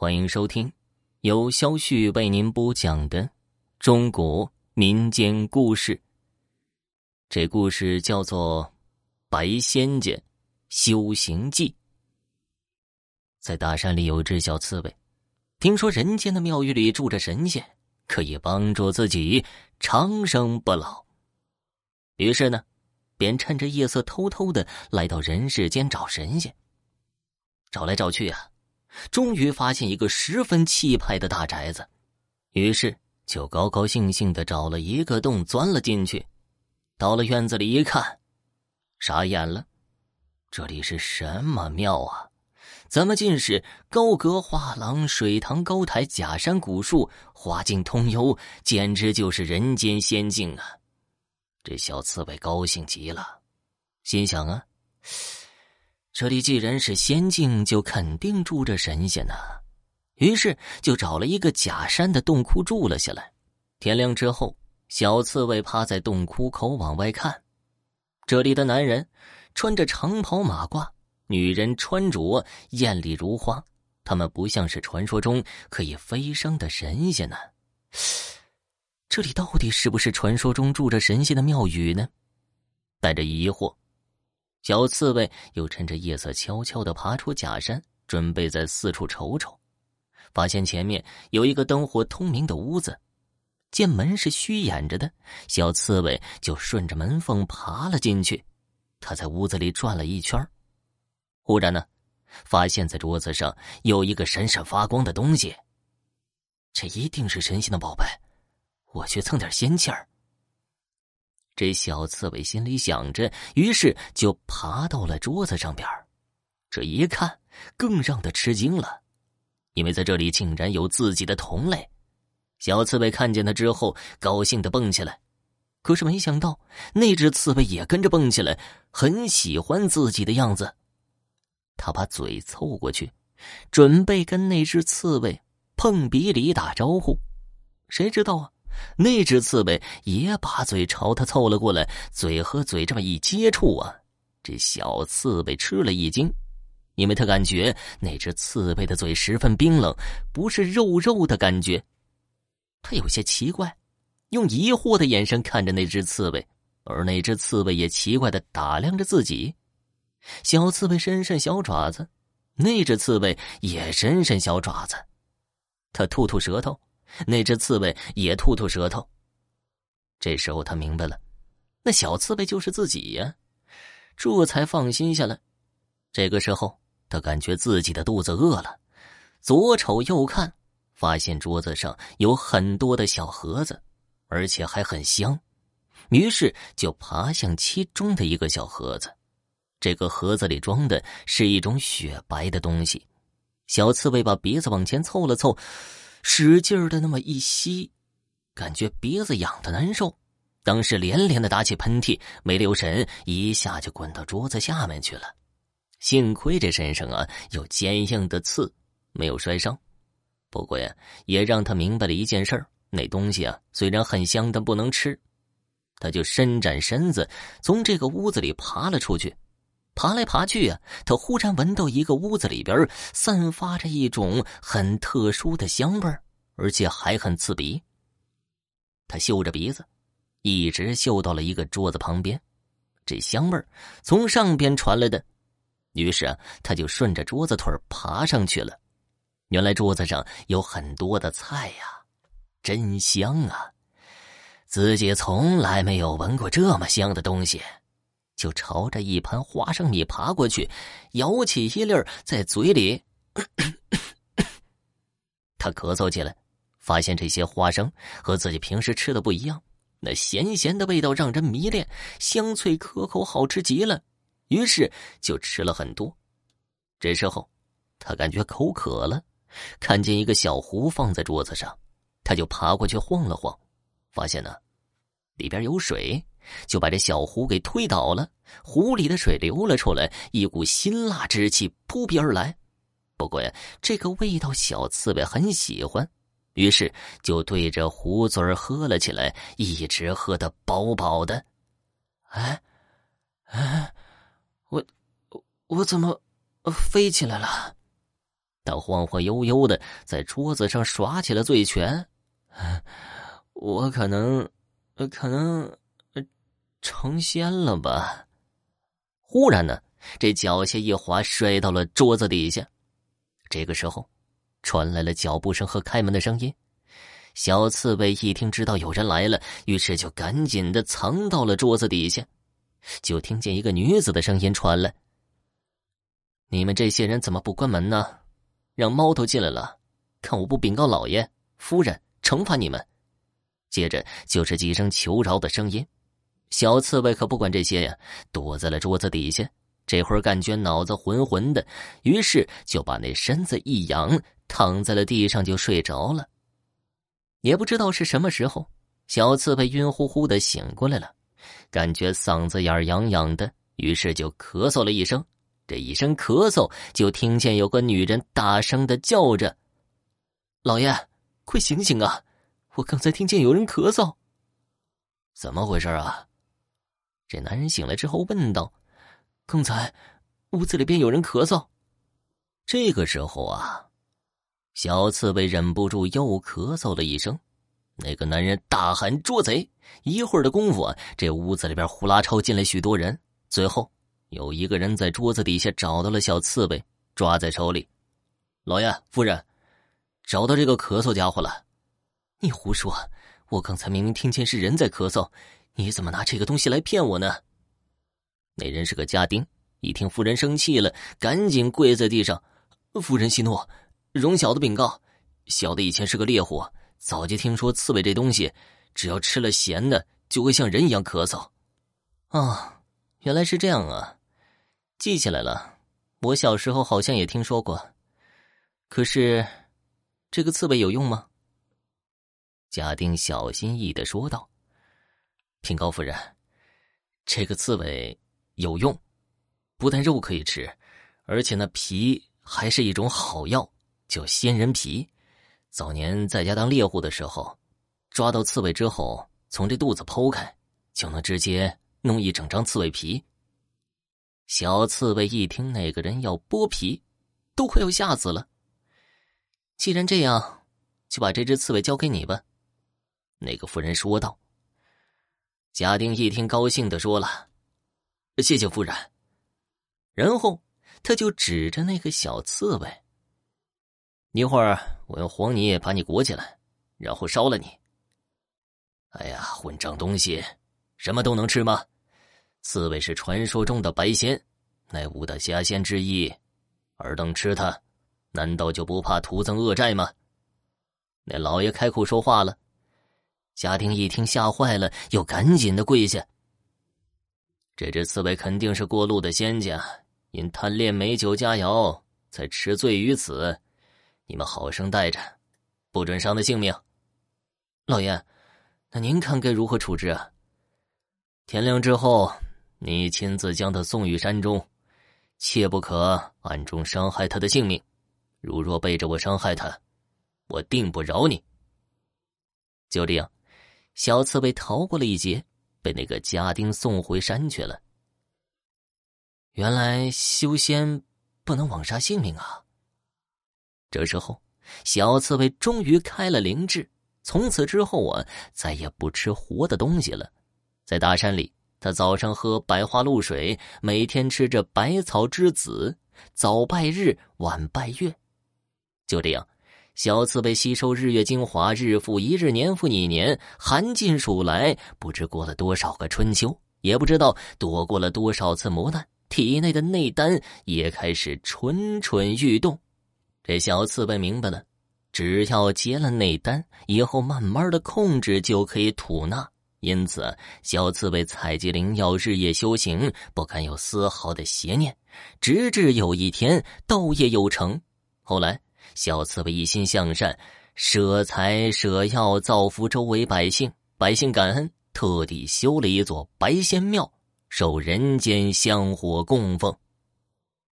欢迎收听由肖旭为您播讲的中国民间故事。这故事叫做《白仙家修行记》。在大山里有只小刺猬，听说人间的庙宇里住着神仙，可以帮助自己长生不老。于是呢，便趁着夜色偷偷的来到人世间找神仙。找来找去啊。终于发现一个十分气派的大宅子，于是就高高兴兴的找了一个洞钻了进去。到了院子里一看，傻眼了，这里是什么庙啊？怎么尽是高阁画廊、水塘高台、假山古树、花径通幽，简直就是人间仙境啊！这小刺猬高兴极了，心想啊。这里既然是仙境，就肯定住着神仙呢。于是就找了一个假山的洞窟住了下来。天亮之后，小刺猬趴在洞窟口往外看。这里的男人穿着长袍马褂，女人穿着艳丽如花。他们不像是传说中可以飞升的神仙呢。这里到底是不是传说中住着神仙的庙宇呢？带着疑惑。小刺猬又趁着夜色悄悄的爬出假山，准备在四处瞅瞅。发现前面有一个灯火通明的屋子，见门是虚掩着的，小刺猬就顺着门缝爬了进去。他在屋子里转了一圈，忽然呢，发现在桌子上有一个闪闪发光的东西。这一定是神仙的宝贝，我去蹭点仙气儿。这小刺猬心里想着，于是就爬到了桌子上边这一看，更让他吃惊了，因为在这里竟然有自己的同类。小刺猬看见他之后，高兴的蹦起来。可是没想到，那只刺猬也跟着蹦起来，很喜欢自己的样子。他把嘴凑过去，准备跟那只刺猬碰鼻礼打招呼。谁知道啊？那只刺猬也把嘴朝他凑了过来，嘴和嘴这么一接触啊，这小刺猬吃了一惊，因为他感觉那只刺猬的嘴十分冰冷，不是肉肉的感觉。他有些奇怪，用疑惑的眼神看着那只刺猬，而那只刺猬也奇怪的打量着自己。小刺猬伸伸小爪子，那只刺猬也伸伸小爪子，他吐吐舌头。那只刺猬也吐吐舌头。这时候他明白了，那小刺猬就是自己呀，这才放心下来。这个时候，他感觉自己的肚子饿了，左瞅右看，发现桌子上有很多的小盒子，而且还很香，于是就爬向其中的一个小盒子。这个盒子里装的是一种雪白的东西。小刺猬把鼻子往前凑了凑。使劲的那么一吸，感觉鼻子痒的难受，当时连连的打起喷嚏，没留神一下就滚到桌子下面去了。幸亏这身上啊有坚硬的刺，没有摔伤。不过呀，也让他明白了一件事那东西啊虽然很香，但不能吃。他就伸展身子，从这个屋子里爬了出去。爬来爬去啊，他忽然闻到一个屋子里边散发着一种很特殊的香味，而且还很刺鼻。他嗅着鼻子，一直嗅到了一个桌子旁边，这香味从上边传来的，于是啊，他就顺着桌子腿爬上去了。原来桌子上有很多的菜呀，真香啊！自己从来没有闻过这么香的东西。就朝着一盘花生米爬过去，咬起一粒在嘴里。他咳嗽起来，发现这些花生和自己平时吃的不一样，那咸咸的味道让人迷恋，香脆可口，好吃极了。于是就吃了很多。这时候，他感觉口渴了，看见一个小壶放在桌子上，他就爬过去晃了晃，发现呢，里边有水。就把这小壶给推倒了，壶里的水流了出来，一股辛辣之气扑鼻而来。不过呀，这个味道小刺猬很喜欢，于是就对着壶嘴喝了起来，一直喝得饱饱的。哎，哎，我我怎么飞起来了？他晃晃悠悠的在桌子上耍起了醉拳。我可能，可能成仙了吧？忽然呢，这脚下一滑，摔到了桌子底下。这个时候，传来了脚步声和开门的声音。小刺猬一听知道有人来了，于是就赶紧的藏到了桌子底下。就听见一个女子的声音传来：“你们这些人怎么不关门呢？让猫头进来了，看我不禀告老爷夫人，惩罚你们。”接着就是几声求饶的声音。小刺猬可不管这些呀，躲在了桌子底下。这会儿感觉脑子浑浑的，于是就把那身子一仰，躺在了地上就睡着了。也不知道是什么时候，小刺猬晕乎乎的醒过来了。感觉嗓子眼痒痒的，于是就咳嗽了一声。这一声咳嗽，就听见有个女人大声的叫着：“老爷，快醒醒啊！我刚才听见有人咳嗽。”怎么回事啊？这男人醒来之后问道：“刚才屋子里边有人咳嗽。”这个时候啊，小刺猬忍不住又咳嗽了一声。那个男人大喊：“捉贼！”一会儿的功夫啊，这屋子里边呼啦超进来许多人。最后，有一个人在桌子底下找到了小刺猬，抓在手里。老爷夫人，找到这个咳嗽家伙了。你胡说！我刚才明明听见是人在咳嗽，你怎么拿这个东西来骗我呢？那人是个家丁，一听夫人生气了，赶紧跪在地上：“夫人息怒，容小的禀告，小的以前是个猎户。”早就听说刺猬这东西，只要吃了咸的，就会像人一样咳嗽。啊，原来是这样啊，记起来了。我小时候好像也听说过。可是，这个刺猬有用吗？家丁小心翼翼的说道：“平高夫人，这个刺猬有用，不但肉可以吃，而且那皮还是一种好药，叫仙人皮。”早年在家当猎户的时候，抓到刺猬之后，从这肚子剖开，就能直接弄一整张刺猬皮。小刺猬一听那个人要剥皮，都快要吓死了。既然这样，就把这只刺猬交给你吧。”那个妇人说道。家丁一听，高兴的说了：“谢谢夫人。”然后他就指着那个小刺猬。一会儿我用黄泥把你裹起来，然后烧了你。哎呀，混账东西，什么都能吃吗？刺猬是传说中的白仙，乃吾的侠仙之一，尔等吃它，难道就不怕徒增恶债吗？那老爷开口说话了，家丁一听吓坏了，又赶紧的跪下。这只刺猬肯定是过路的仙家，因贪恋美酒佳肴，才吃醉于此。你们好生待着，不准伤了性命。老爷，那您看该如何处置啊？天亮之后，你亲自将他送于山中，切不可暗中伤害他的性命。如若背着我伤害他，我定不饶你。就这样，小刺猬逃过了一劫，被那个家丁送回山去了。原来修仙不能枉杀性命啊！这时候，小刺猬终于开了灵智，从此之后啊，再也不吃活的东西了。在大山里，他早上喝白花露水，每天吃着百草之子，早拜日，晚拜月。就这样，小刺猬吸收日月精华，日复一日，年复一年，寒尽暑来，不知过了多少个春秋，也不知道躲过了多少次磨难，体内的内丹也开始蠢蠢欲动。这小刺猬明白了，只要结了内丹，以后慢慢的控制就可以吐纳。因此，小刺猬采集灵药，日夜修行，不敢有丝毫的邪念。直至有一天，道业有成。后来，小刺猬一心向善，舍财舍药，造福周围百姓。百姓感恩，特地修了一座白仙庙，受人间香火供奉。